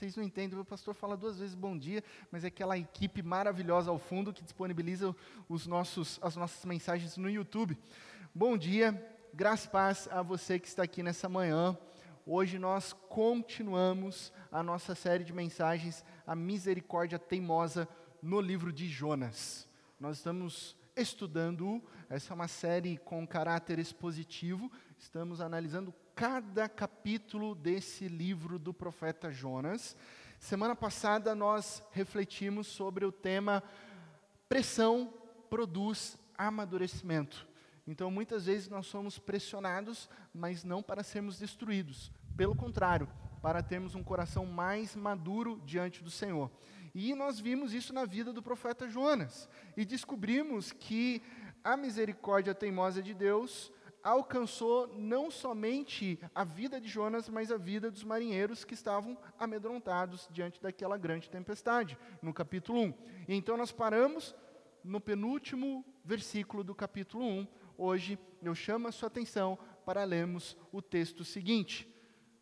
vocês não entendem, o pastor fala duas vezes bom dia, mas é aquela equipe maravilhosa ao fundo que disponibiliza os nossos, as nossas mensagens no YouTube. Bom dia, graças paz a você que está aqui nessa manhã. Hoje nós continuamos a nossa série de mensagens, A Misericórdia Teimosa, no livro de Jonas. Nós estamos estudando, essa é uma série com caráter expositivo, estamos analisando cada capítulo desse livro do profeta Jonas. Semana passada nós refletimos sobre o tema pressão produz amadurecimento. Então, muitas vezes nós somos pressionados, mas não para sermos destruídos. Pelo contrário, para termos um coração mais maduro diante do Senhor. E nós vimos isso na vida do profeta Jonas. E descobrimos que a misericórdia teimosa de Deus alcançou não somente a vida de Jonas, mas a vida dos marinheiros que estavam amedrontados diante daquela grande tempestade, no capítulo 1. E então nós paramos no penúltimo versículo do capítulo 1. Hoje eu chamo a sua atenção para lermos o texto seguinte.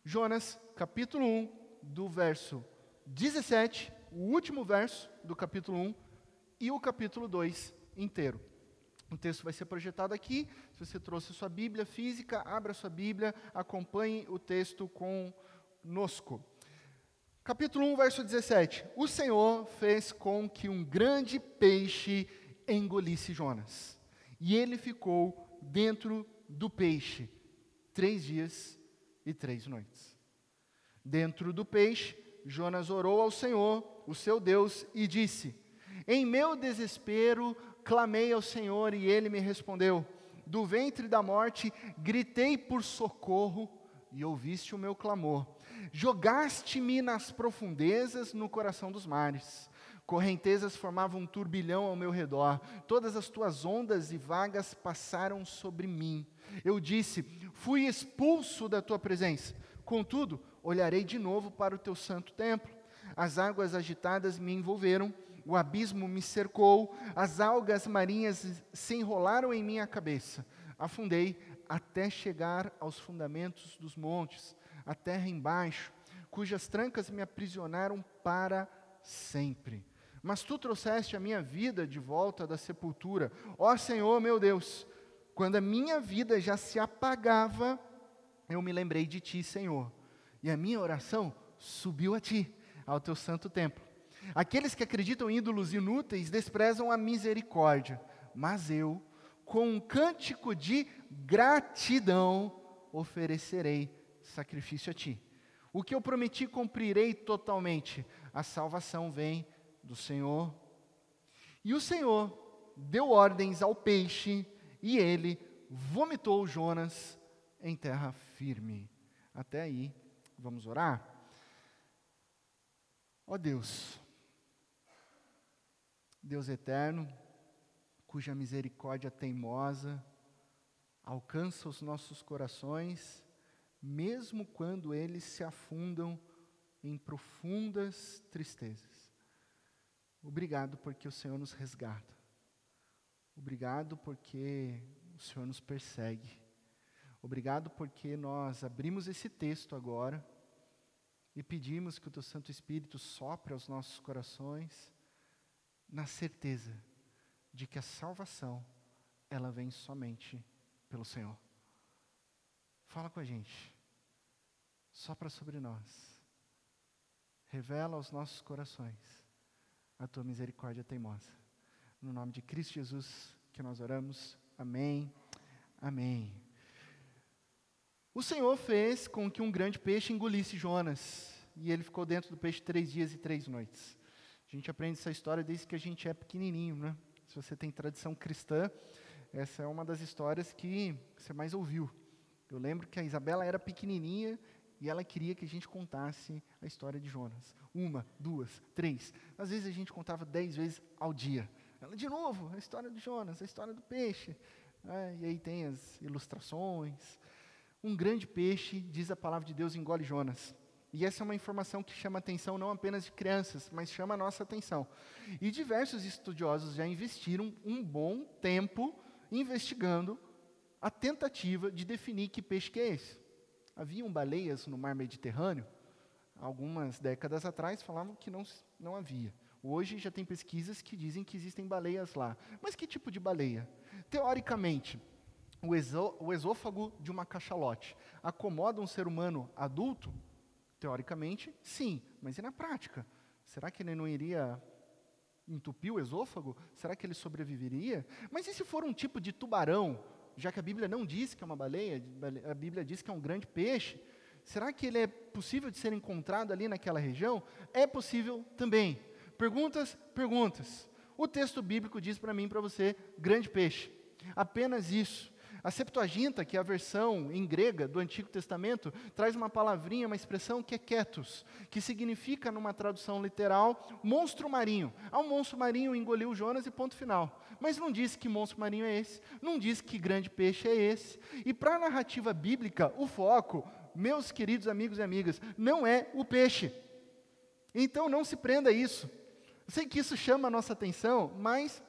Jonas, capítulo 1, do verso 17, o último verso do capítulo 1 e o capítulo 2 inteiro. O texto vai ser projetado aqui. Se você trouxe sua Bíblia física, abra sua Bíblia, acompanhe o texto conosco. Capítulo 1, verso 17. O Senhor fez com que um grande peixe engolisse Jonas. E ele ficou dentro do peixe três dias e três noites. Dentro do peixe, Jonas orou ao Senhor, o seu Deus, e disse: Em meu desespero, clamei ao Senhor e ele me respondeu. Do ventre da morte gritei por socorro e ouviste o meu clamor. Jogaste-me nas profundezas, no coração dos mares. Correntezas formavam um turbilhão ao meu redor, todas as tuas ondas e vagas passaram sobre mim. Eu disse: Fui expulso da tua presença. Contudo, olharei de novo para o teu santo templo. As águas agitadas me envolveram o abismo me cercou, as algas marinhas se enrolaram em minha cabeça. Afundei até chegar aos fundamentos dos montes, a terra embaixo, cujas trancas me aprisionaram para sempre. Mas tu trouxeste a minha vida de volta da sepultura. Ó Senhor meu Deus, quando a minha vida já se apagava, eu me lembrei de ti, Senhor. E a minha oração subiu a ti, ao teu santo templo. Aqueles que acreditam em ídolos inúteis desprezam a misericórdia, mas eu, com um cântico de gratidão, oferecerei sacrifício a ti. O que eu prometi cumprirei totalmente. A salvação vem do Senhor. E o Senhor deu ordens ao peixe, e ele vomitou Jonas em terra firme. Até aí, vamos orar? Ó oh Deus, Deus eterno, cuja misericórdia teimosa alcança os nossos corações, mesmo quando eles se afundam em profundas tristezas. Obrigado porque o Senhor nos resgata. Obrigado porque o Senhor nos persegue. Obrigado porque nós abrimos esse texto agora e pedimos que o Teu Santo Espírito sopre aos nossos corações na certeza de que a salvação ela vem somente pelo Senhor. Fala com a gente. Sopra sobre nós. Revela aos nossos corações a tua misericórdia teimosa. No nome de Cristo Jesus que nós oramos. Amém. Amém. O Senhor fez com que um grande peixe engolisse Jonas, e ele ficou dentro do peixe três dias e três noites. A gente aprende essa história desde que a gente é pequenininho, né? Se você tem tradição cristã, essa é uma das histórias que você mais ouviu. Eu lembro que a Isabela era pequenininha e ela queria que a gente contasse a história de Jonas. Uma, duas, três. Às vezes a gente contava dez vezes ao dia. Ela, de novo, a história de Jonas, a história do peixe. É, e aí tem as ilustrações. Um grande peixe, diz a palavra de Deus, engole Jonas. E essa é uma informação que chama a atenção não apenas de crianças, mas chama a nossa atenção. E diversos estudiosos já investiram um bom tempo investigando a tentativa de definir que peixe que é esse. Haviam baleias no mar Mediterrâneo? algumas décadas atrás, falavam que não, não havia. Hoje já tem pesquisas que dizem que existem baleias lá. Mas que tipo de baleia? Teoricamente, o, o esôfago de uma cachalote acomoda um ser humano adulto? Teoricamente, sim. Mas e na prática? Será que ele não iria entupir o esôfago? Será que ele sobreviveria? Mas e se for um tipo de tubarão? Já que a Bíblia não diz que é uma baleia, a Bíblia diz que é um grande peixe. Será que ele é possível de ser encontrado ali naquela região? É possível também. Perguntas, perguntas. O texto bíblico diz para mim e para você, grande peixe. Apenas isso. A Septuaginta, que é a versão em grega do Antigo Testamento, traz uma palavrinha, uma expressão que é ketos, que significa, numa tradução literal, monstro marinho. Ah, um monstro marinho engoliu Jonas e ponto final. Mas não diz que monstro marinho é esse, não diz que grande peixe é esse. E para a narrativa bíblica, o foco, meus queridos amigos e amigas, não é o peixe. Então não se prenda a isso. Sei que isso chama a nossa atenção, mas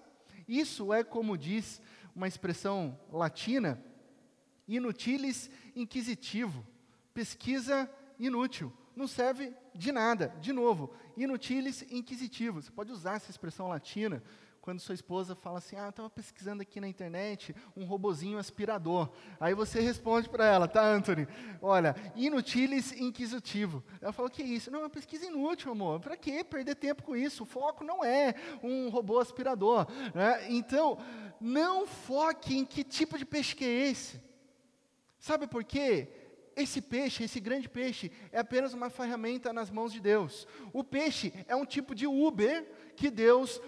isso é como diz uma expressão latina, inutilis inquisitivo, pesquisa inútil, não serve de nada. De novo, inutilis inquisitivo. Você pode usar essa expressão latina quando sua esposa fala assim: Ah, eu estava pesquisando aqui na internet um robozinho aspirador. Aí você responde para ela, tá, Anthony? Olha, inutilis inquisitivo. Ela fala: O que é isso? Não, é pesquisa inútil, amor. Para que perder tempo com isso? O foco não é um robô aspirador. Né? Então, não foque em que tipo de peixe que é esse. Sabe por quê? Esse peixe, esse grande peixe, é apenas uma ferramenta nas mãos de Deus. O peixe é um tipo de Uber que Deus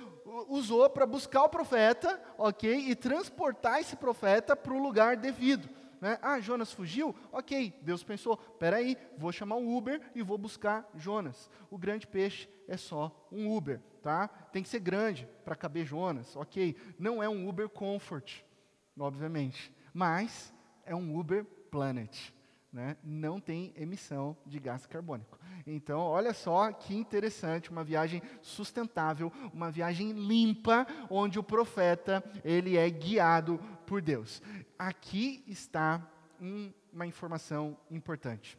usou para buscar o profeta, ok? E transportar esse profeta para o lugar devido. Né? Ah, Jonas fugiu? Ok, Deus pensou, peraí, vou chamar um Uber e vou buscar Jonas. O grande peixe é só um Uber, tá? Tem que ser grande para caber Jonas, ok? Não é um Uber Comfort, obviamente, mas é um Uber Planet, né? Não tem emissão de gás carbônico. Então, olha só que interessante, uma viagem sustentável, uma viagem limpa, onde o profeta, ele é guiado por Deus. Aqui está um, uma informação importante.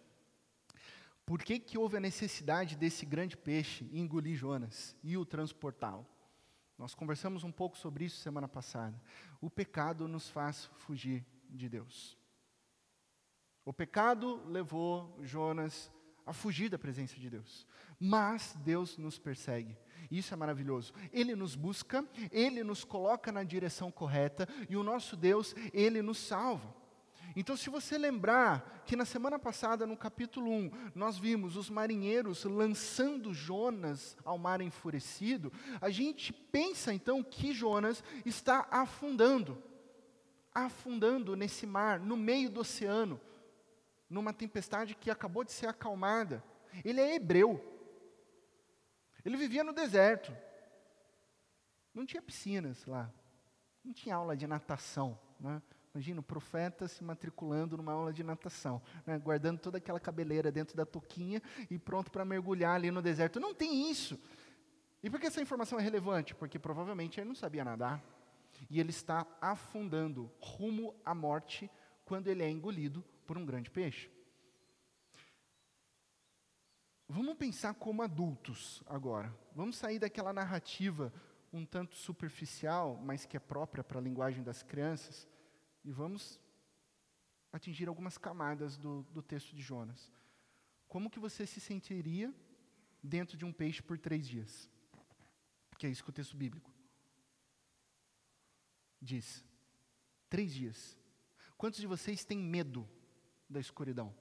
Por que, que houve a necessidade desse grande peixe engolir Jonas e o transportá-lo? Nós conversamos um pouco sobre isso semana passada. O pecado nos faz fugir de Deus. O pecado levou Jonas a fugir da presença de Deus. Mas Deus nos persegue. Isso é maravilhoso. Ele nos busca, ele nos coloca na direção correta e o nosso Deus, ele nos salva. Então, se você lembrar que na semana passada, no capítulo 1, nós vimos os marinheiros lançando Jonas ao mar enfurecido, a gente pensa então que Jonas está afundando afundando nesse mar, no meio do oceano numa tempestade que acabou de ser acalmada. Ele é hebreu. Ele vivia no deserto. Não tinha piscinas lá. Não tinha aula de natação. Né? Imagina o profeta se matriculando numa aula de natação, né? guardando toda aquela cabeleira dentro da toquinha e pronto para mergulhar ali no deserto. Não tem isso. E por que essa informação é relevante? Porque provavelmente ele não sabia nadar. E ele está afundando rumo à morte quando ele é engolido por um grande peixe. Vamos pensar como adultos agora. Vamos sair daquela narrativa um tanto superficial, mas que é própria para a linguagem das crianças, e vamos atingir algumas camadas do, do texto de Jonas. Como que você se sentiria dentro de um peixe por três dias? Porque é isso que o texto bíblico diz. Três dias. Quantos de vocês têm medo da escuridão.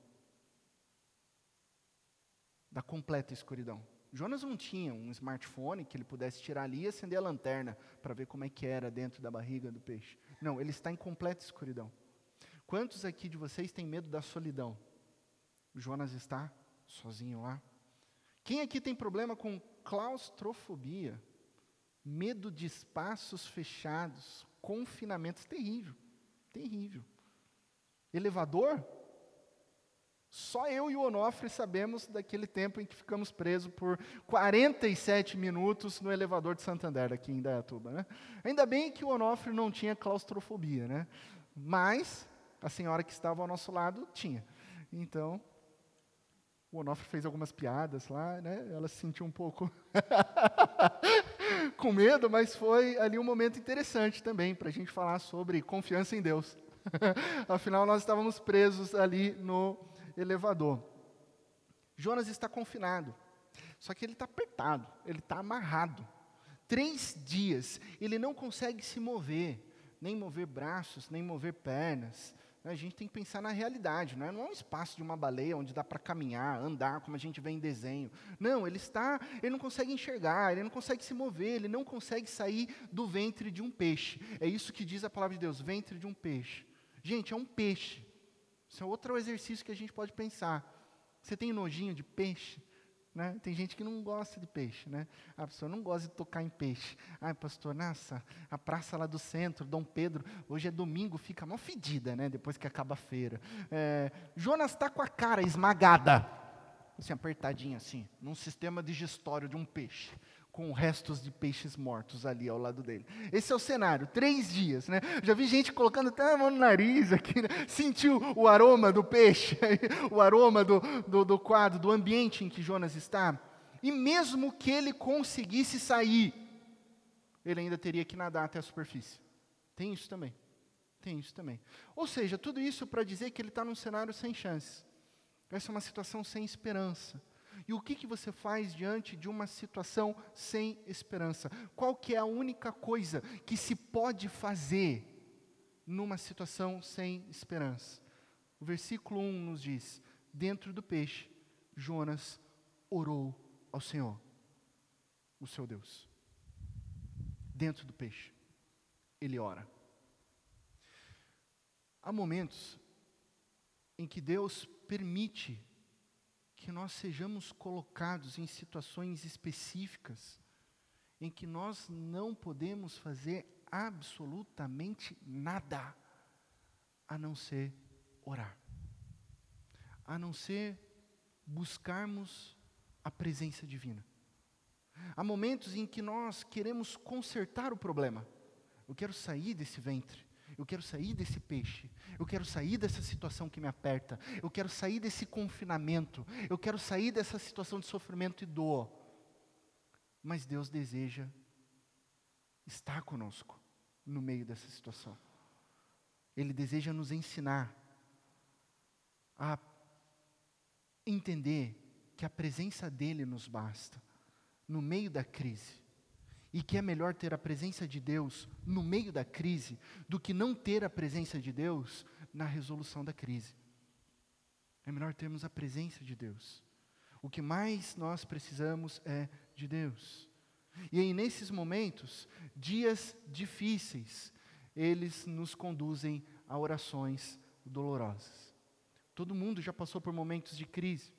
Da completa escuridão. Jonas não tinha um smartphone que ele pudesse tirar ali e acender a lanterna para ver como é que era dentro da barriga do peixe. Não, ele está em completa escuridão. Quantos aqui de vocês têm medo da solidão? Jonas está sozinho lá. Quem aqui tem problema com claustrofobia? Medo de espaços fechados, confinamentos, terrível, terrível. Elevador? Só eu e o Onofre sabemos daquele tempo em que ficamos presos por 47 minutos no elevador de Santander, aqui em Dayatuba. Né? Ainda bem que o Onofre não tinha claustrofobia, né? mas a senhora que estava ao nosso lado tinha. Então, O Onofre fez algumas piadas lá, né? Ela se sentiu um pouco com medo, mas foi ali um momento interessante também para a gente falar sobre confiança em Deus. Afinal, nós estávamos presos ali no elevador. Jonas está confinado, só que ele está apertado, ele está amarrado. Três dias, ele não consegue se mover, nem mover braços, nem mover pernas. A gente tem que pensar na realidade, não é, não é um espaço de uma baleia onde dá para caminhar, andar, como a gente vê em desenho. Não, ele está, ele não consegue enxergar, ele não consegue se mover, ele não consegue sair do ventre de um peixe. É isso que diz a palavra de Deus, ventre de um peixe. Gente, é um peixe. Isso é outro exercício que a gente pode pensar. Você tem nojinho de peixe? Né? Tem gente que não gosta de peixe, né? A pessoa não gosta de tocar em peixe. Ai, pastor, nossa, a praça lá do centro, Dom Pedro, hoje é domingo, fica mal fedida, né? Depois que acaba a feira. É, Jonas está com a cara esmagada, assim, apertadinha assim, num sistema digestório de um peixe com restos de peixes mortos ali ao lado dele. Esse é o cenário, três dias, né? Já vi gente colocando até a mão no nariz aqui, né? sentiu o aroma do peixe, o aroma do, do, do quadro, do ambiente em que Jonas está. E mesmo que ele conseguisse sair, ele ainda teria que nadar até a superfície. Tem isso também. Tem isso também. Ou seja, tudo isso para dizer que ele está num cenário sem chances. Essa é uma situação sem esperança. E o que, que você faz diante de uma situação sem esperança? Qual que é a única coisa que se pode fazer numa situação sem esperança? O versículo 1 nos diz: Dentro do peixe, Jonas orou ao Senhor, o seu Deus. Dentro do peixe, ele ora. Há momentos em que Deus permite que nós sejamos colocados em situações específicas em que nós não podemos fazer absolutamente nada a não ser orar, a não ser buscarmos a presença divina. Há momentos em que nós queremos consertar o problema. Eu quero sair desse ventre. Eu quero sair desse peixe. Eu quero sair dessa situação que me aperta. Eu quero sair desse confinamento. Eu quero sair dessa situação de sofrimento e dor. Mas Deus deseja estar conosco no meio dessa situação. Ele deseja nos ensinar a entender que a presença dEle nos basta no meio da crise e que é melhor ter a presença de Deus no meio da crise do que não ter a presença de Deus na resolução da crise. É melhor termos a presença de Deus. O que mais nós precisamos é de Deus. E aí, nesses momentos, dias difíceis, eles nos conduzem a orações dolorosas. Todo mundo já passou por momentos de crise.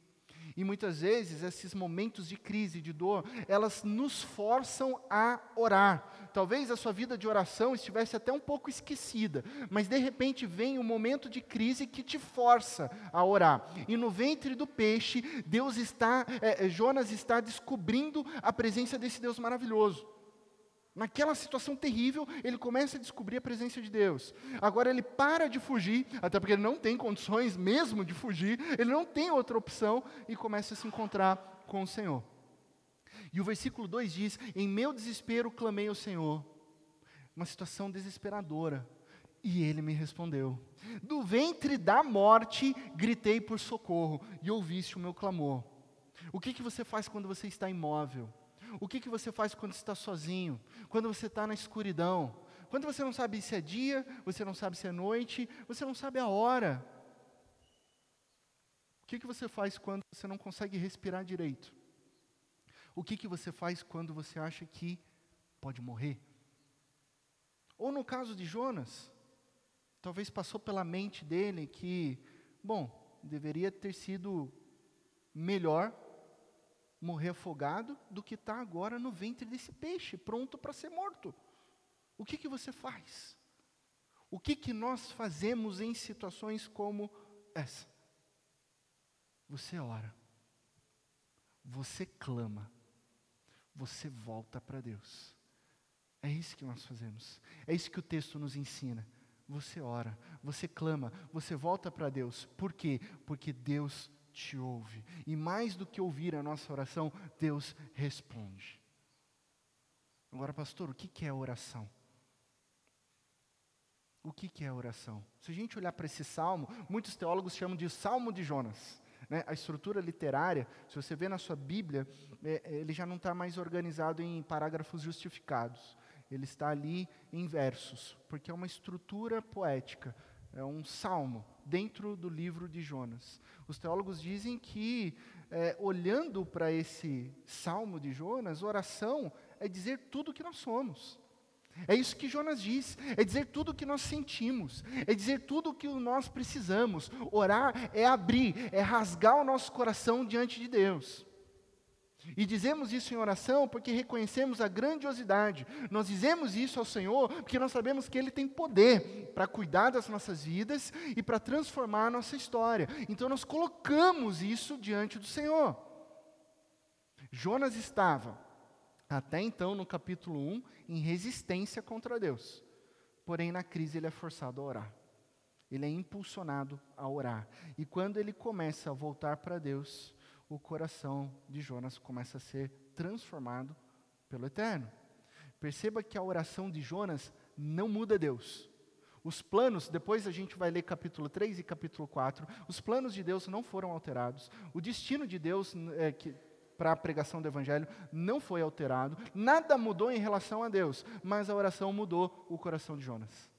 E muitas vezes esses momentos de crise, de dor, elas nos forçam a orar. Talvez a sua vida de oração estivesse até um pouco esquecida, mas de repente vem um momento de crise que te força a orar. E no ventre do peixe, Deus está, é, Jonas está descobrindo a presença desse Deus maravilhoso. Naquela situação terrível, ele começa a descobrir a presença de Deus. Agora ele para de fugir, até porque ele não tem condições mesmo de fugir, ele não tem outra opção e começa a se encontrar com o Senhor. E o versículo 2 diz: Em meu desespero clamei ao Senhor. Uma situação desesperadora. E ele me respondeu: Do ventre da morte gritei por socorro, e ouviste o meu clamor. O que, que você faz quando você está imóvel? O que, que você faz quando está sozinho? Quando você está na escuridão? Quando você não sabe se é dia, você não sabe se é noite, você não sabe a hora. O que, que você faz quando você não consegue respirar direito? O que, que você faz quando você acha que pode morrer? Ou no caso de Jonas, talvez passou pela mente dele que, bom, deveria ter sido melhor morrer afogado do que estar tá agora no ventre desse peixe, pronto para ser morto. O que, que você faz? O que, que nós fazemos em situações como essa? Você ora, você clama, você volta para Deus. É isso que nós fazemos, é isso que o texto nos ensina. Você ora, você clama, você volta para Deus. Por quê? Porque Deus te ouve. E mais do que ouvir a nossa oração, Deus responde. Agora, pastor, o que é oração? O que é oração? Se a gente olhar para esse salmo, muitos teólogos chamam de Salmo de Jonas. Né? A estrutura literária, se você vê na sua Bíblia, é, é ele já não está mais organizado em parágrafos justificados. Ele está ali em versos, porque é uma estrutura poética, é um salmo dentro do livro de Jonas. Os teólogos dizem que, é, olhando para esse salmo de Jonas, oração é dizer tudo o que nós somos. É isso que Jonas diz, é dizer tudo o que nós sentimos, é dizer tudo o que nós precisamos. Orar é abrir, é rasgar o nosso coração diante de Deus. E dizemos isso em oração porque reconhecemos a grandiosidade. Nós dizemos isso ao Senhor porque nós sabemos que Ele tem poder para cuidar das nossas vidas e para transformar a nossa história. Então nós colocamos isso diante do Senhor. Jonas estava, até então no capítulo 1, em resistência contra Deus. Porém, na crise, ele é forçado a orar. Ele é impulsionado a orar. E quando ele começa a voltar para Deus, o coração de Jonas começa a ser transformado pelo Eterno. Perceba que a oração de Jonas não muda Deus. Os planos, depois a gente vai ler capítulo 3 e capítulo 4, os planos de Deus não foram alterados. O destino de Deus é, para a pregação do Evangelho não foi alterado, nada mudou em relação a Deus, mas a oração mudou o coração de Jonas.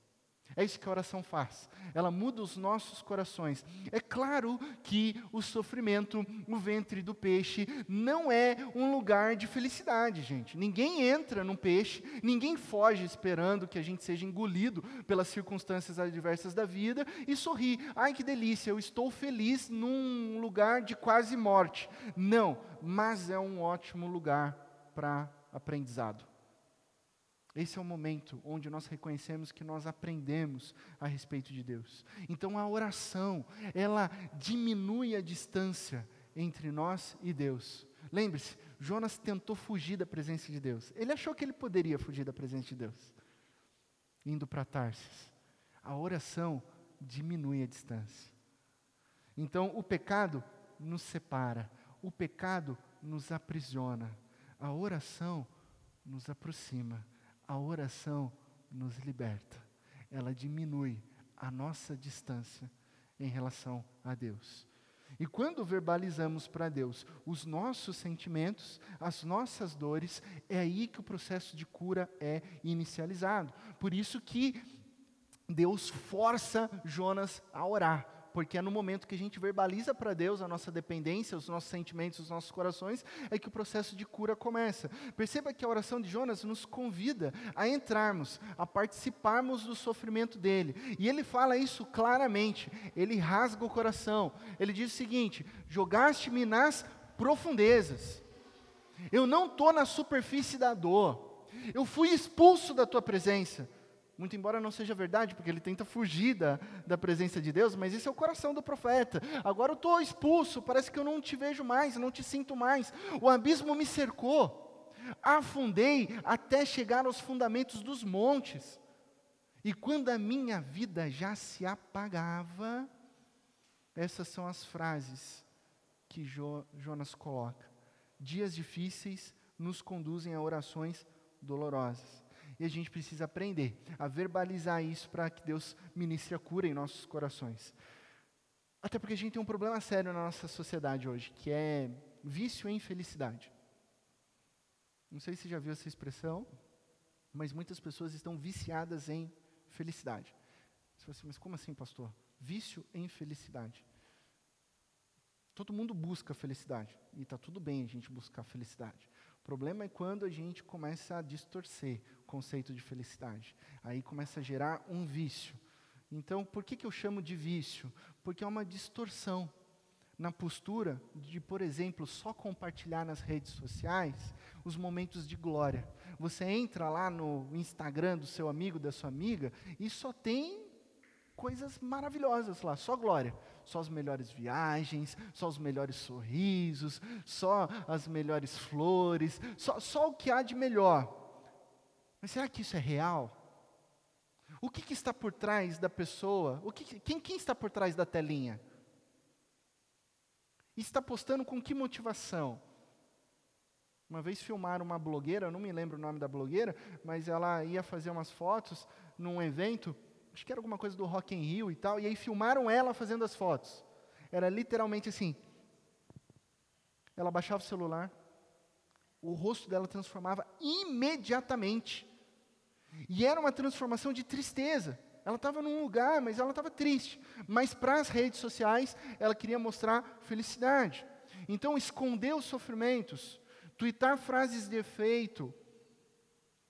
É isso que a oração faz. Ela muda os nossos corações. É claro que o sofrimento, o ventre do peixe, não é um lugar de felicidade, gente. Ninguém entra num peixe, ninguém foge esperando que a gente seja engolido pelas circunstâncias adversas da vida e sorri. Ai que delícia, eu estou feliz num lugar de quase morte. Não, mas é um ótimo lugar para aprendizado. Esse é o momento onde nós reconhecemos que nós aprendemos a respeito de Deus. Então a oração, ela diminui a distância entre nós e Deus. Lembre-se, Jonas tentou fugir da presença de Deus. Ele achou que ele poderia fugir da presença de Deus, indo para Tarsis. A oração diminui a distância. Então o pecado nos separa, o pecado nos aprisiona, a oração nos aproxima. A oração nos liberta, ela diminui a nossa distância em relação a Deus. E quando verbalizamos para Deus os nossos sentimentos, as nossas dores, é aí que o processo de cura é inicializado. Por isso que Deus força Jonas a orar porque é no momento que a gente verbaliza para Deus a nossa dependência, os nossos sentimentos, os nossos corações, é que o processo de cura começa. Perceba que a oração de Jonas nos convida a entrarmos, a participarmos do sofrimento dele. E ele fala isso claramente, ele rasga o coração. Ele diz o seguinte: Jogaste-me nas profundezas. Eu não estou na superfície da dor. Eu fui expulso da tua presença. Muito embora não seja verdade, porque ele tenta fugir da, da presença de Deus, mas esse é o coração do profeta. Agora eu estou expulso, parece que eu não te vejo mais, não te sinto mais. O abismo me cercou, afundei até chegar aos fundamentos dos montes. E quando a minha vida já se apagava, essas são as frases que jo, Jonas coloca. Dias difíceis nos conduzem a orações dolorosas. E a gente precisa aprender a verbalizar isso para que Deus ministre a cura em nossos corações. Até porque a gente tem um problema sério na nossa sociedade hoje, que é vício em felicidade. Não sei se já viu essa expressão, mas muitas pessoas estão viciadas em felicidade. Você fala assim, mas como assim, pastor? Vício em felicidade. Todo mundo busca felicidade. E está tudo bem a gente buscar felicidade. O problema é quando a gente começa a distorcer o conceito de felicidade. Aí começa a gerar um vício. Então, por que, que eu chamo de vício? Porque é uma distorção na postura de, por exemplo, só compartilhar nas redes sociais os momentos de glória. Você entra lá no Instagram do seu amigo, da sua amiga, e só tem coisas maravilhosas lá, só glória só as melhores viagens, só os melhores sorrisos, só as melhores flores, só, só o que há de melhor. Mas será que isso é real? O que, que está por trás da pessoa? O que, quem, quem está por trás da telinha? Está postando com que motivação? Uma vez filmaram uma blogueira, não me lembro o nome da blogueira, mas ela ia fazer umas fotos num evento, acho que era alguma coisa do Rock in Rio e tal, e aí filmaram ela fazendo as fotos. Era literalmente assim. Ela baixava o celular, o rosto dela transformava imediatamente. E era uma transformação de tristeza. Ela estava num lugar, mas ela estava triste. Mas para as redes sociais, ela queria mostrar felicidade. Então, esconder os sofrimentos, twittar frases de efeito,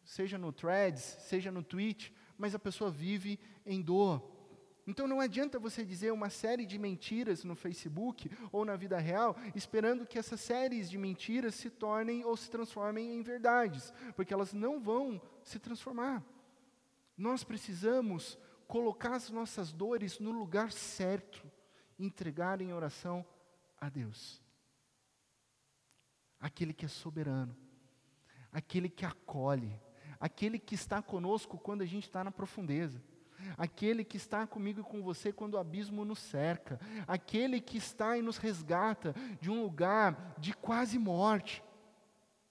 seja no threads, seja no tweet, mas a pessoa vive em dor. Então não adianta você dizer uma série de mentiras no Facebook ou na vida real, esperando que essas séries de mentiras se tornem ou se transformem em verdades, porque elas não vão se transformar. Nós precisamos colocar as nossas dores no lugar certo, entregar em oração a Deus. Aquele que é soberano, aquele que acolhe, aquele que está conosco quando a gente está na profundeza aquele que está comigo e com você quando o abismo nos cerca, aquele que está e nos resgata de um lugar de quase morte.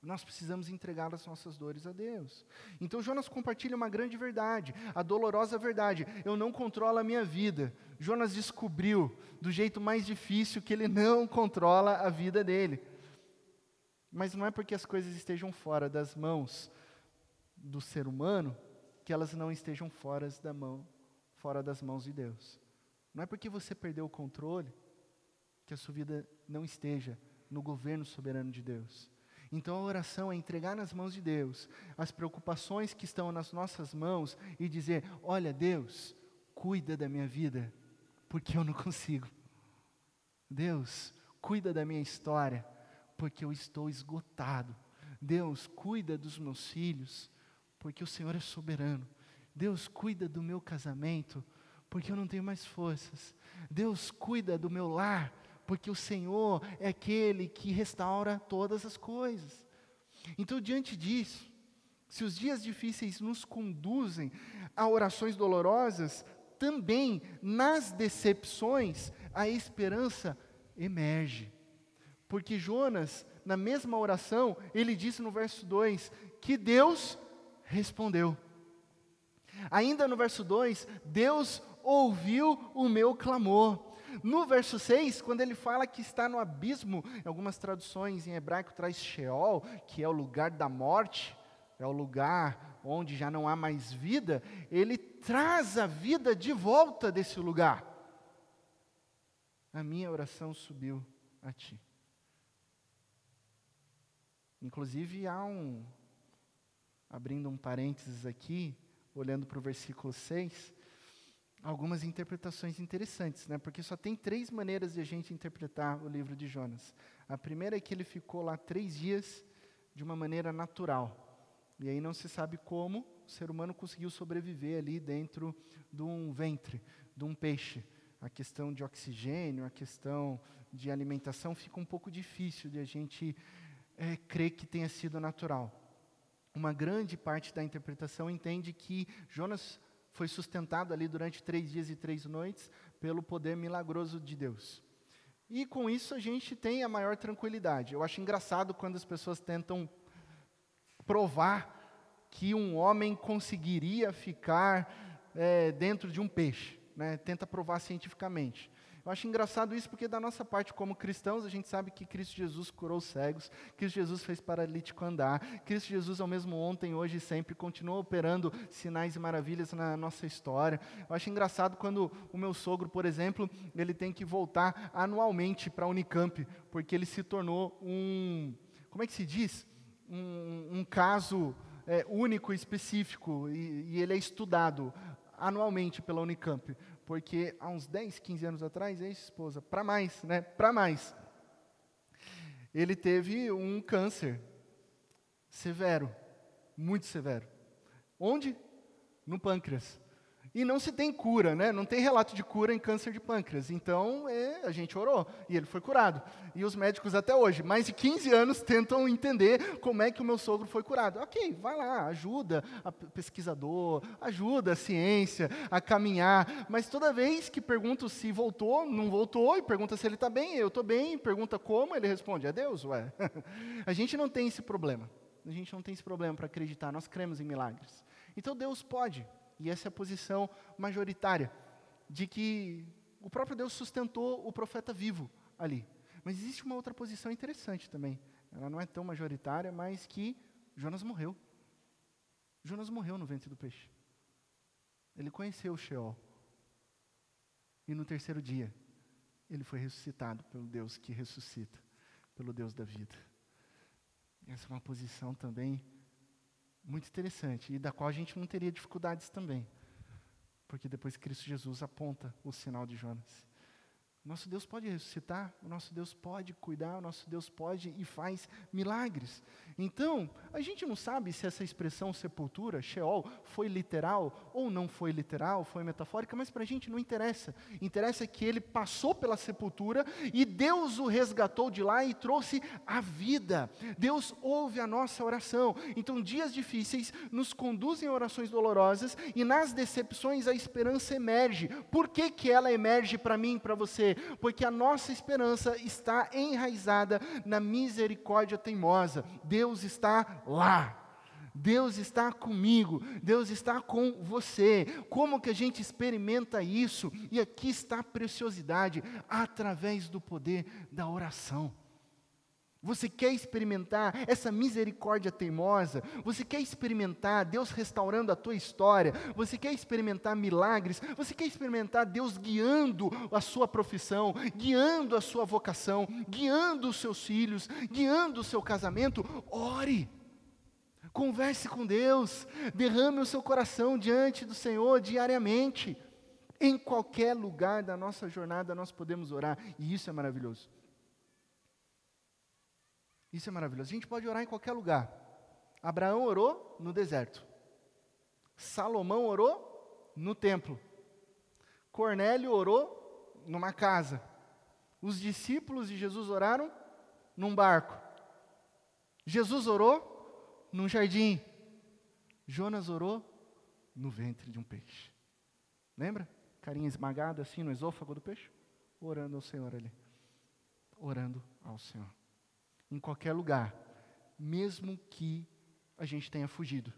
Nós precisamos entregar as nossas dores a Deus. Então Jonas compartilha uma grande verdade, a dolorosa verdade. Eu não controlo a minha vida. Jonas descobriu do jeito mais difícil que ele não controla a vida dele. Mas não é porque as coisas estejam fora das mãos do ser humano que elas não estejam fora, da mão, fora das mãos de Deus. Não é porque você perdeu o controle que a sua vida não esteja no governo soberano de Deus. Então a oração é entregar nas mãos de Deus as preocupações que estão nas nossas mãos e dizer: Olha, Deus, cuida da minha vida, porque eu não consigo. Deus, cuida da minha história, porque eu estou esgotado. Deus, cuida dos meus filhos, porque o Senhor é soberano. Deus cuida do meu casamento, porque eu não tenho mais forças. Deus cuida do meu lar, porque o Senhor é aquele que restaura todas as coisas. Então, diante disso, se os dias difíceis nos conduzem a orações dolorosas, também nas decepções a esperança emerge. Porque Jonas, na mesma oração, ele disse no verso 2 que Deus respondeu. Ainda no verso 2, Deus ouviu o meu clamor. No verso 6, quando ele fala que está no abismo, em algumas traduções em hebraico traz Sheol, que é o lugar da morte, é o lugar onde já não há mais vida, ele traz a vida de volta desse lugar. A minha oração subiu a ti. Inclusive há um, abrindo um parênteses aqui, olhando para o versículo 6, algumas interpretações interessantes, né? porque só tem três maneiras de a gente interpretar o livro de Jonas. A primeira é que ele ficou lá três dias de uma maneira natural. E aí não se sabe como o ser humano conseguiu sobreviver ali dentro de um ventre, de um peixe. A questão de oxigênio, a questão de alimentação fica um pouco difícil de a gente é, crer que tenha sido natural uma grande parte da interpretação entende que Jonas foi sustentado ali durante três dias e três noites pelo poder milagroso de Deus. E com isso a gente tem a maior tranquilidade. Eu acho engraçado quando as pessoas tentam provar que um homem conseguiria ficar é, dentro de um peixe. Né? Tenta provar cientificamente. Eu acho engraçado isso porque, da nossa parte, como cristãos, a gente sabe que Cristo Jesus curou os cegos, Cristo Jesus fez paralítico andar, Cristo Jesus, ao mesmo ontem, hoje e sempre, continua operando sinais e maravilhas na nossa história. Eu acho engraçado quando o meu sogro, por exemplo, ele tem que voltar anualmente para a Unicamp, porque ele se tornou um. Como é que se diz? Um, um caso é, único específico, e, e ele é estudado anualmente pela Unicamp, porque há uns 10, 15 anos atrás, ex-esposa, para mais, né? Para mais. Ele teve um câncer severo, muito severo. Onde? No pâncreas. E não se tem cura, né? Não tem relato de cura em câncer de pâncreas. Então, é, a gente orou e ele foi curado. E os médicos até hoje, mais de 15 anos, tentam entender como é que o meu sogro foi curado. Ok, vai lá, ajuda a pesquisador, ajuda a ciência a caminhar. Mas toda vez que pergunto se voltou, não voltou, e pergunta se ele está bem, eu estou bem, pergunta como, ele responde, é Deus, ué. a gente não tem esse problema. A gente não tem esse problema para acreditar, nós cremos em milagres. Então Deus pode. E essa é a posição majoritária, de que o próprio Deus sustentou o profeta vivo ali. Mas existe uma outra posição interessante também. Ela não é tão majoritária, mas que Jonas morreu. Jonas morreu no ventre do peixe. Ele conheceu o Sheol. E no terceiro dia, ele foi ressuscitado pelo Deus que ressuscita, pelo Deus da vida. Essa é uma posição também muito interessante e da qual a gente não teria dificuldades também. Porque depois Cristo Jesus aponta o sinal de Jonas. Nosso Deus pode ressuscitar, o nosso Deus pode cuidar, o nosso Deus pode e faz milagres. Então, a gente não sabe se essa expressão sepultura, Sheol, foi literal ou não foi literal, foi metafórica, mas para a gente não interessa. Interessa que ele passou pela sepultura e Deus o resgatou de lá e trouxe a vida. Deus ouve a nossa oração. Então, dias difíceis nos conduzem a orações dolorosas e nas decepções a esperança emerge. Por que, que ela emerge para mim e para você? Porque a nossa esperança está enraizada na misericórdia teimosa. Deus está lá. Deus está comigo, Deus está com você. Como que a gente experimenta isso? E aqui está a preciosidade através do poder da oração. Você quer experimentar essa misericórdia teimosa? Você quer experimentar Deus restaurando a tua história? Você quer experimentar milagres? Você quer experimentar Deus guiando a sua profissão, guiando a sua vocação, guiando os seus filhos, guiando o seu casamento? Ore. Converse com Deus, derrame o seu coração diante do Senhor diariamente. Em qualquer lugar da nossa jornada nós podemos orar, e isso é maravilhoso. Isso é maravilhoso. A gente pode orar em qualquer lugar. Abraão orou no deserto. Salomão orou no templo. Cornélio orou numa casa. Os discípulos de Jesus oraram num barco. Jesus orou num jardim. Jonas orou no ventre de um peixe. Lembra? Carinha esmagada assim no esôfago do peixe? Orando ao Senhor ali. Orando ao Senhor em qualquer lugar, mesmo que a gente tenha fugido.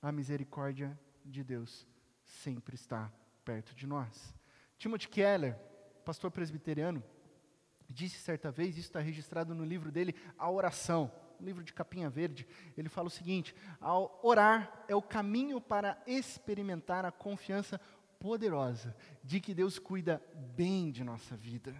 A misericórdia de Deus sempre está perto de nós. Timothy Keller, pastor presbiteriano, disse certa vez, isso está registrado no livro dele, A Oração, um livro de capinha verde. Ele fala o seguinte: ao orar é o caminho para experimentar a confiança poderosa de que Deus cuida bem de nossa vida,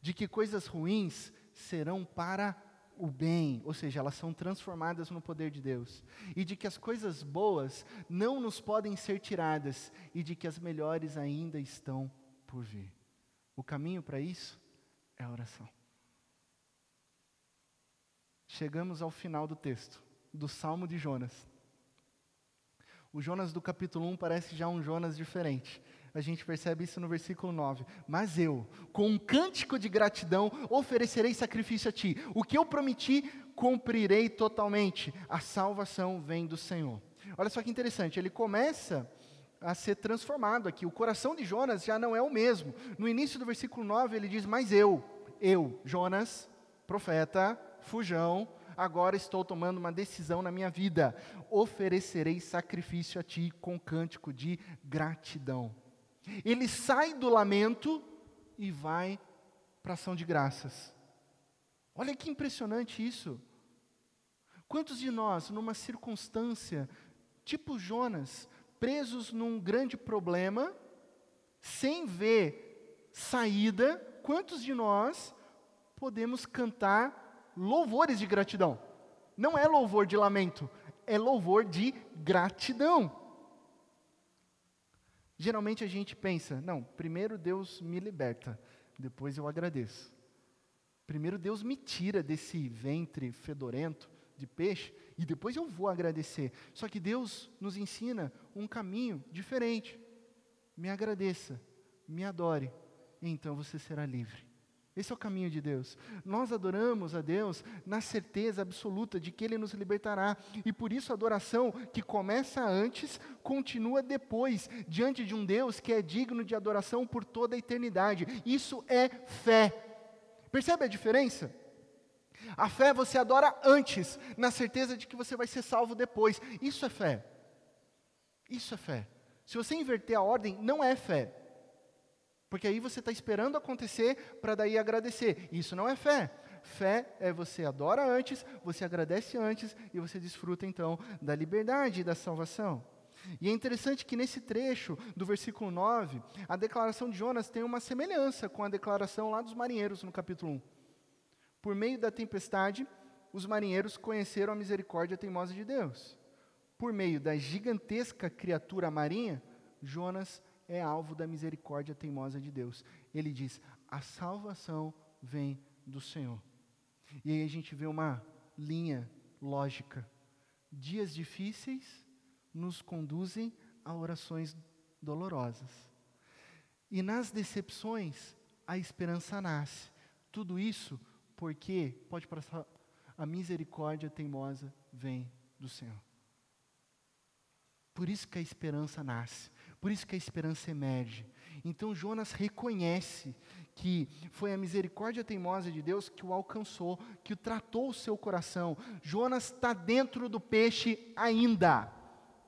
de que coisas ruins serão para o bem, ou seja, elas são transformadas no poder de Deus, e de que as coisas boas não nos podem ser tiradas, e de que as melhores ainda estão por vir. O caminho para isso é a oração. Chegamos ao final do texto, do Salmo de Jonas. O Jonas do capítulo 1 parece já um Jonas diferente a gente percebe isso no versículo 9. Mas eu, com um cântico de gratidão, oferecerei sacrifício a ti. O que eu prometi, cumprirei totalmente. A salvação vem do Senhor. Olha só que interessante, ele começa a ser transformado aqui. O coração de Jonas já não é o mesmo. No início do versículo 9, ele diz: Mas eu, eu, Jonas, profeta, fujão, agora estou tomando uma decisão na minha vida. Oferecerei sacrifício a ti com cântico de gratidão. Ele sai do lamento e vai para a ação de graças. Olha que impressionante isso. Quantos de nós, numa circunstância tipo Jonas, presos num grande problema, sem ver saída, quantos de nós podemos cantar louvores de gratidão? Não é louvor de lamento, é louvor de gratidão. Geralmente a gente pensa, não, primeiro Deus me liberta, depois eu agradeço. Primeiro Deus me tira desse ventre fedorento de peixe e depois eu vou agradecer. Só que Deus nos ensina um caminho diferente. me agradeça, me adore, então você será livre. Esse é o caminho de Deus. Nós adoramos a Deus na certeza absoluta de que Ele nos libertará. E por isso a adoração que começa antes, continua depois, diante de um Deus que é digno de adoração por toda a eternidade. Isso é fé. Percebe a diferença? A fé você adora antes, na certeza de que você vai ser salvo depois. Isso é fé. Isso é fé. Se você inverter a ordem, não é fé. Porque aí você está esperando acontecer para daí agradecer. Isso não é fé. Fé é você adora antes, você agradece antes e você desfruta então da liberdade e da salvação. E é interessante que nesse trecho do versículo 9, a declaração de Jonas tem uma semelhança com a declaração lá dos marinheiros no capítulo 1. Por meio da tempestade, os marinheiros conheceram a misericórdia teimosa de Deus. Por meio da gigantesca criatura marinha, Jonas é alvo da misericórdia teimosa de Deus. Ele diz: a salvação vem do Senhor. E aí a gente vê uma linha lógica. Dias difíceis nos conduzem a orações dolorosas. E nas decepções, a esperança nasce. Tudo isso porque, pode passar, a misericórdia teimosa vem do Senhor. Por isso que a esperança nasce. Por isso que a esperança emerge. Então Jonas reconhece que foi a misericórdia teimosa de Deus que o alcançou, que o tratou o seu coração. Jonas está dentro do peixe ainda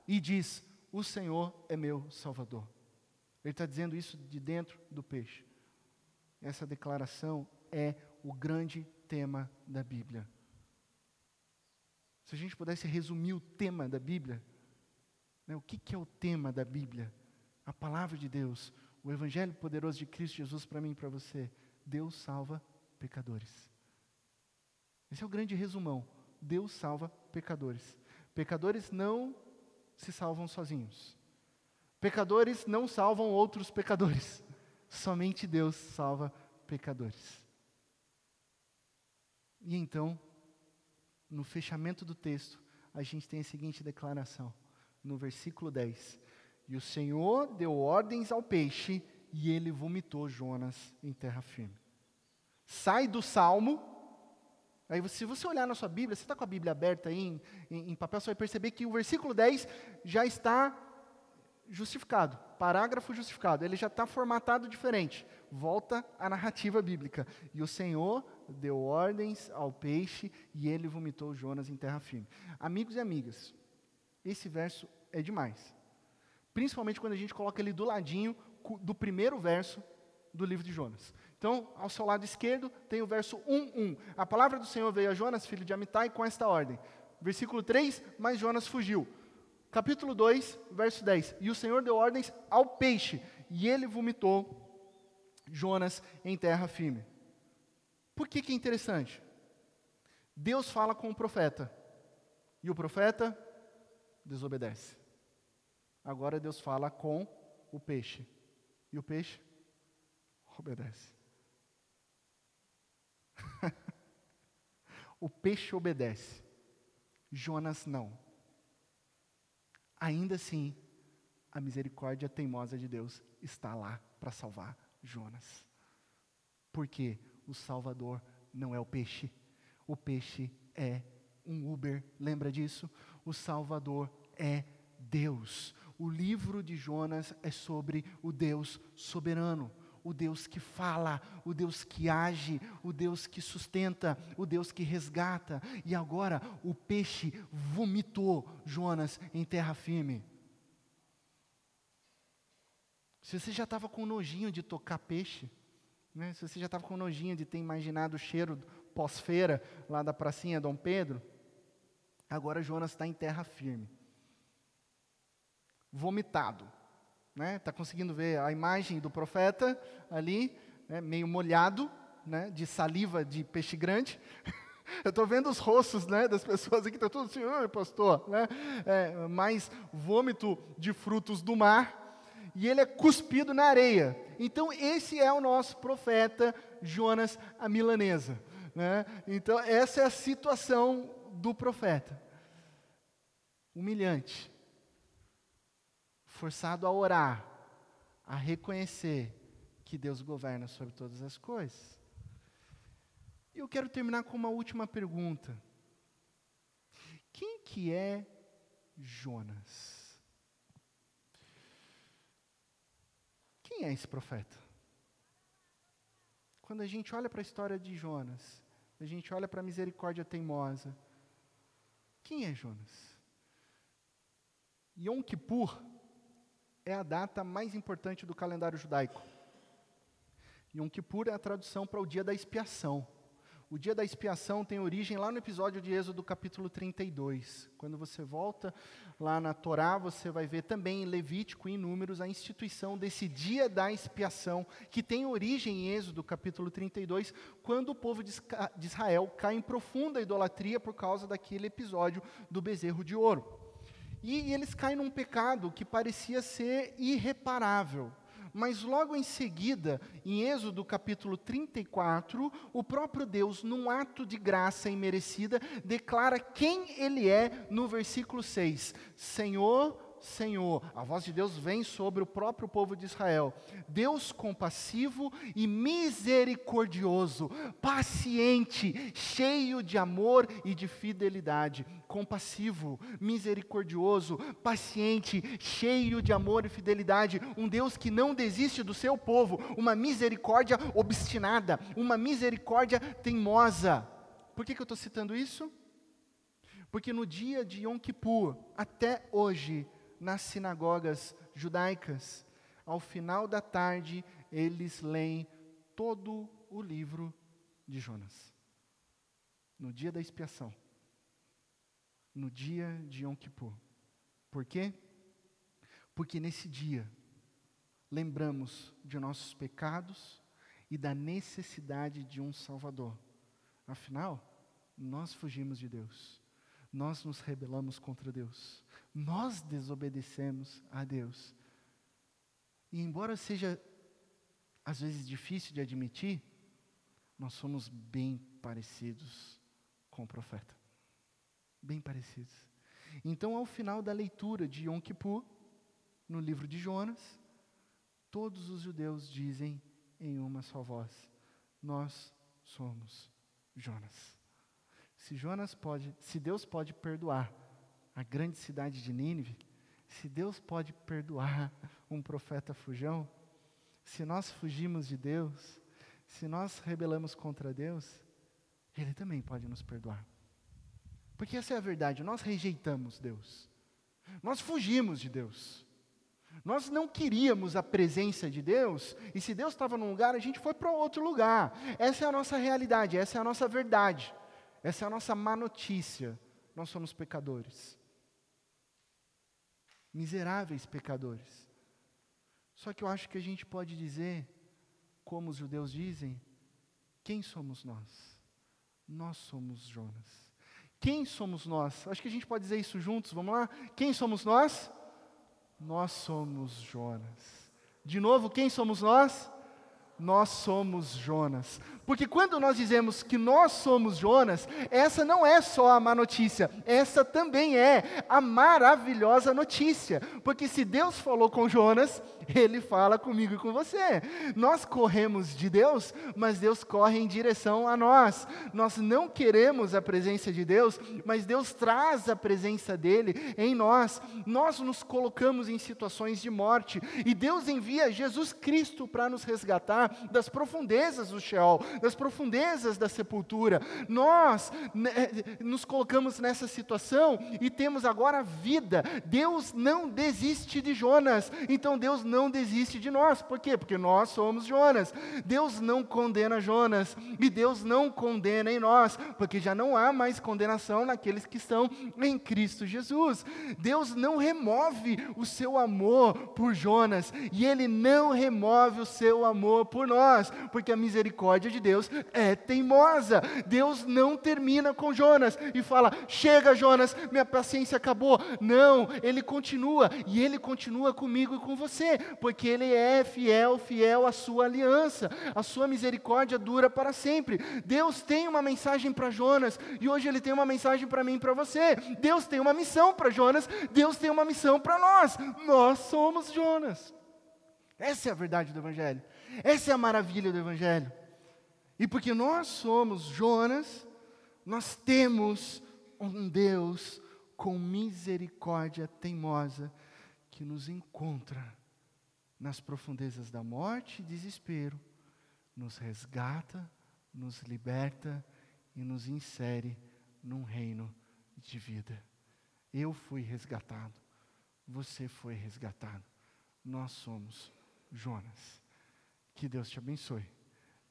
e diz: O Senhor é meu Salvador. Ele está dizendo isso de dentro do peixe. Essa declaração é o grande tema da Bíblia. Se a gente pudesse resumir o tema da Bíblia, né, o que, que é o tema da Bíblia? A palavra de Deus, o evangelho poderoso de Cristo Jesus para mim e para você. Deus salva pecadores. Esse é o grande resumão. Deus salva pecadores. Pecadores não se salvam sozinhos. Pecadores não salvam outros pecadores. Somente Deus salva pecadores. E então, no fechamento do texto, a gente tem a seguinte declaração, no versículo 10: e o Senhor deu ordens ao peixe, e ele vomitou Jonas em terra firme. Sai do salmo. Aí, se você olhar na sua Bíblia, você está com a Bíblia aberta aí em, em, em papel, você vai perceber que o versículo 10 já está justificado, parágrafo justificado, ele já está formatado diferente. Volta à narrativa bíblica. E o Senhor deu ordens ao peixe e ele vomitou Jonas em terra firme. Amigos e amigas, esse verso é demais. Principalmente quando a gente coloca ele do ladinho do primeiro verso do livro de Jonas. Então, ao seu lado esquerdo tem o verso 1:1. A palavra do Senhor veio a Jonas, filho de Amitai, com esta ordem. Versículo 3, mas Jonas fugiu. Capítulo 2, verso 10. E o Senhor deu ordens ao peixe, e ele vomitou Jonas em terra firme. Por que, que é interessante? Deus fala com o profeta, e o profeta desobedece. Agora Deus fala com o peixe. E o peixe obedece. o peixe obedece. Jonas não. Ainda assim, a misericórdia teimosa de Deus está lá para salvar Jonas. Porque o Salvador não é o peixe, o peixe é um Uber, lembra disso? O Salvador é Deus. O livro de Jonas é sobre o Deus soberano, o Deus que fala, o Deus que age, o Deus que sustenta, o Deus que resgata. E agora o peixe vomitou Jonas em terra firme. Se você já estava com nojinho de tocar peixe, né? se você já estava com nojinho de ter imaginado o cheiro pós-feira lá da pracinha Dom Pedro, agora Jonas está em terra firme vomitado. Está né? Tá conseguindo ver a imagem do profeta ali, né? meio molhado, né? de saliva de peixe grande. Eu estou vendo os rostos né, das pessoas aqui, está tudo assim, oi pastor, né? É, mais vômito de frutos do mar, e ele é cuspido na areia. Então, esse é o nosso profeta Jonas a milanesa. Né? Então, essa é a situação do profeta. Humilhante forçado a orar, a reconhecer que Deus governa sobre todas as coisas. E eu quero terminar com uma última pergunta. Quem que é Jonas? Quem é esse profeta? Quando a gente olha para a história de Jonas, a gente olha para a misericórdia teimosa, quem é Jonas? Yom Kippur é a data mais importante do calendário judaico. Yom Kippur é a tradução para o dia da expiação. O dia da expiação tem origem lá no episódio de Êxodo capítulo 32. Quando você volta lá na Torá, você vai ver também em Levítico e em Números a instituição desse dia da expiação, que tem origem em Êxodo capítulo 32, quando o povo de Israel cai em profunda idolatria por causa daquele episódio do bezerro de ouro. E eles caem num pecado que parecia ser irreparável. Mas logo em seguida, em Êxodo capítulo 34, o próprio Deus, num ato de graça imerecida, declara quem Ele é no versículo 6: Senhor, Senhor. A voz de Deus vem sobre o próprio povo de Israel. Deus compassivo e misericordioso, paciente, cheio de amor e de fidelidade. Compassivo, misericordioso, paciente, cheio de amor e fidelidade. Um Deus que não desiste do seu povo. Uma misericórdia obstinada, uma misericórdia teimosa. Por que, que eu estou citando isso? Porque no dia de Yom Kippur, até hoje, nas sinagogas judaicas. Ao final da tarde, eles leem todo o livro de Jonas. No dia da expiação. No dia de Yom Kippur. Por quê? Porque nesse dia lembramos de nossos pecados e da necessidade de um Salvador. Afinal, nós fugimos de Deus. Nós nos rebelamos contra Deus nós desobedecemos a Deus. E embora seja às vezes difícil de admitir, nós somos bem parecidos com o profeta. Bem parecidos. Então, ao final da leitura de Yom Kippur, no livro de Jonas, todos os judeus dizem em uma só voz: Nós somos Jonas. Se Jonas pode, se Deus pode perdoar a grande cidade de Nínive, se Deus pode perdoar um profeta fujão, se nós fugimos de Deus, se nós rebelamos contra Deus, Ele também pode nos perdoar. Porque essa é a verdade, nós rejeitamos Deus, nós fugimos de Deus. Nós não queríamos a presença de Deus, e se Deus estava num lugar, a gente foi para outro lugar. Essa é a nossa realidade, essa é a nossa verdade, essa é a nossa má notícia. Nós somos pecadores miseráveis pecadores. Só que eu acho que a gente pode dizer, como os judeus dizem, quem somos nós? Nós somos Jonas. Quem somos nós? Acho que a gente pode dizer isso juntos, vamos lá? Quem somos nós? Nós somos Jonas. De novo, quem somos nós? Nós somos Jonas. Porque quando nós dizemos que nós somos Jonas, essa não é só a má notícia, essa também é a maravilhosa notícia. Porque se Deus falou com Jonas, ele fala comigo e com você. Nós corremos de Deus, mas Deus corre em direção a nós. Nós não queremos a presença de Deus, mas Deus traz a presença dele em nós. Nós nos colocamos em situações de morte e Deus envia Jesus Cristo para nos resgatar das profundezas do Sheol, das profundezas da sepultura. Nós né, nos colocamos nessa situação e temos agora vida. Deus não desiste de Jonas, então Deus não desiste de nós. Por quê? Porque nós somos Jonas. Deus não condena Jonas e Deus não condena em nós, porque já não há mais condenação naqueles que estão em Cristo Jesus. Deus não remove o seu amor por Jonas e ele não remove o seu amor por nós, porque a misericórdia de Deus é teimosa. Deus não termina com Jonas e fala: "Chega, Jonas, minha paciência acabou". Não, ele continua e ele continua comigo e com você, porque Ele é fiel, fiel à sua aliança, a sua misericórdia dura para sempre. Deus tem uma mensagem para Jonas, e hoje Ele tem uma mensagem para mim e para você. Deus tem uma missão para Jonas, Deus tem uma missão para nós. Nós somos Jonas. Essa é a verdade do Evangelho. Essa é a maravilha do Evangelho. E porque nós somos Jonas, nós temos um Deus com misericórdia teimosa que nos encontra nas profundezas da morte e desespero, nos resgata, nos liberta e nos insere num reino de vida. Eu fui resgatado, você foi resgatado, nós somos Jonas. Que Deus te abençoe,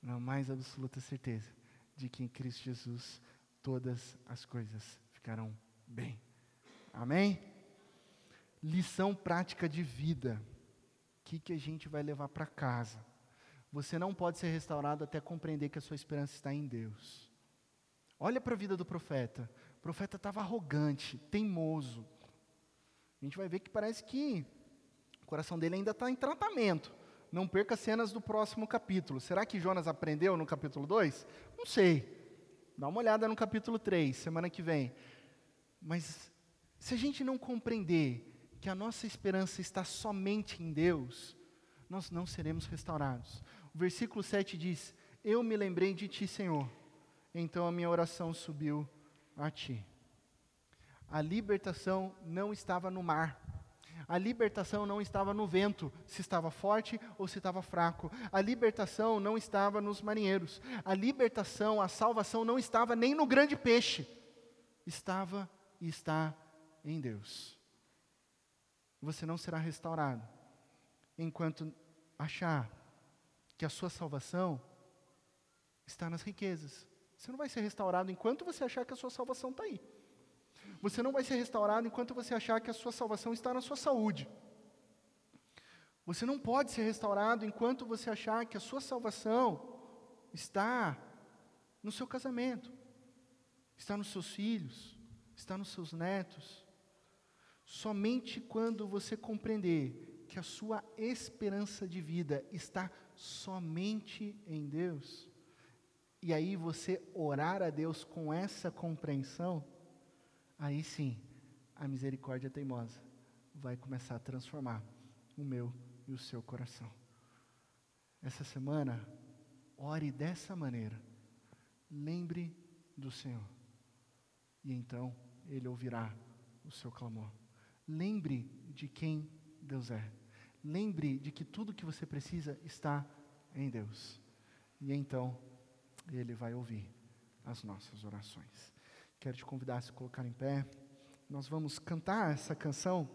na mais absoluta certeza de que em Cristo Jesus todas as coisas ficarão bem. Amém? Lição prática de vida. O que, que a gente vai levar para casa? Você não pode ser restaurado até compreender que a sua esperança está em Deus. Olha para a vida do profeta. O profeta estava arrogante, teimoso. A gente vai ver que parece que o coração dele ainda está em tratamento. Não perca cenas do próximo capítulo. Será que Jonas aprendeu no capítulo 2? Não sei. Dá uma olhada no capítulo 3, semana que vem. Mas se a gente não compreender que a nossa esperança está somente em Deus, nós não seremos restaurados. O versículo 7 diz: Eu me lembrei de ti, Senhor, então a minha oração subiu a ti. A libertação não estava no mar. A libertação não estava no vento, se estava forte ou se estava fraco. A libertação não estava nos marinheiros. A libertação, a salvação não estava nem no grande peixe. Estava e está em Deus. Você não será restaurado enquanto achar que a sua salvação está nas riquezas. Você não vai ser restaurado enquanto você achar que a sua salvação está aí. Você não vai ser restaurado enquanto você achar que a sua salvação está na sua saúde. Você não pode ser restaurado enquanto você achar que a sua salvação está no seu casamento, está nos seus filhos, está nos seus netos. Somente quando você compreender que a sua esperança de vida está somente em Deus, e aí você orar a Deus com essa compreensão, aí sim, a misericórdia teimosa vai começar a transformar o meu e o seu coração. Essa semana, ore dessa maneira. Lembre do Senhor. E então Ele ouvirá o seu clamor. Lembre de quem Deus é. Lembre de que tudo que você precisa está em Deus. E então Ele vai ouvir as nossas orações. Quero te convidar a se colocar em pé. Nós vamos cantar essa canção